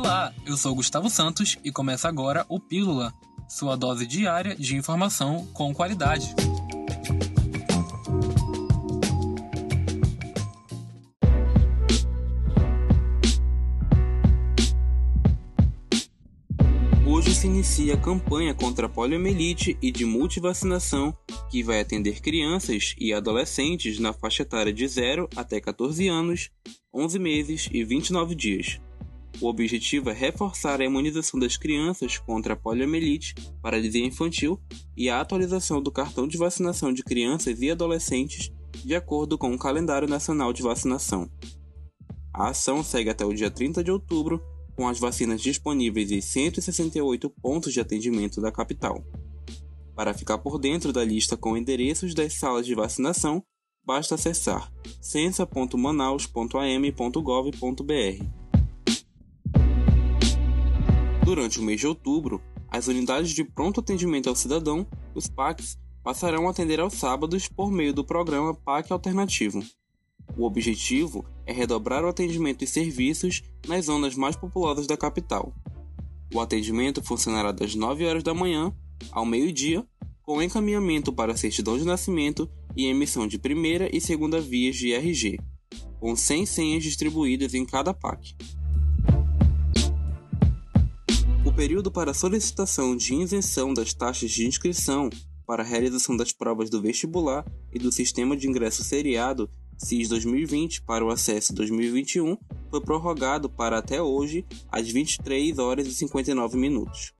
Olá, eu sou Gustavo Santos e começa agora o Pílula, sua dose diária de informação com qualidade. Hoje se inicia a campanha contra a poliomielite e de multivacinação, que vai atender crianças e adolescentes na faixa etária de 0 até 14 anos, 11 meses e 29 dias. O objetivo é reforçar a imunização das crianças contra a poliomielite, paralisia infantil e a atualização do cartão de vacinação de crianças e adolescentes de acordo com o calendário nacional de vacinação. A ação segue até o dia 30 de outubro, com as vacinas disponíveis em 168 pontos de atendimento da capital. Para ficar por dentro da lista com endereços das salas de vacinação, basta acessar censa.manaus.am.gov.br. Durante o mês de outubro, as unidades de pronto atendimento ao cidadão, os PACs, passarão a atender aos sábados por meio do programa PAC Alternativo. O objetivo é redobrar o atendimento e serviços nas zonas mais populosas da capital. O atendimento funcionará das 9 horas da manhã ao meio-dia, com encaminhamento para certidão de nascimento e emissão de primeira e segunda vias de RG, com 100 senhas distribuídas em cada PAC. Período para solicitação de isenção das taxas de inscrição para a realização das provas do vestibular e do Sistema de Ingresso Seriado CIS 2020 para o acesso 2021 foi prorrogado para até hoje às 23 horas e 59 minutos.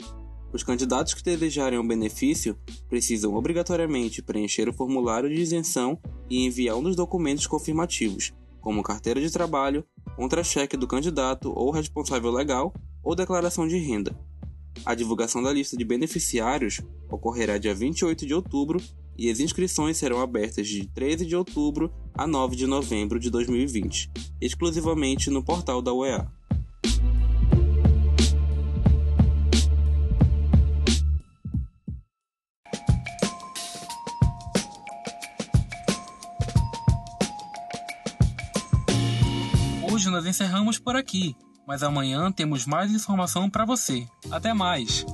Os candidatos que desejarem o benefício precisam obrigatoriamente preencher o formulário de isenção e enviar um dos documentos confirmativos, como carteira de trabalho, contra-cheque do candidato ou responsável legal ou declaração de renda. A divulgação da lista de beneficiários ocorrerá dia 28 de outubro e as inscrições serão abertas de 13 de outubro a 9 de novembro de 2020, exclusivamente no portal da UEA. Hoje nós encerramos por aqui mas amanhã temos mais informação para você. Até mais!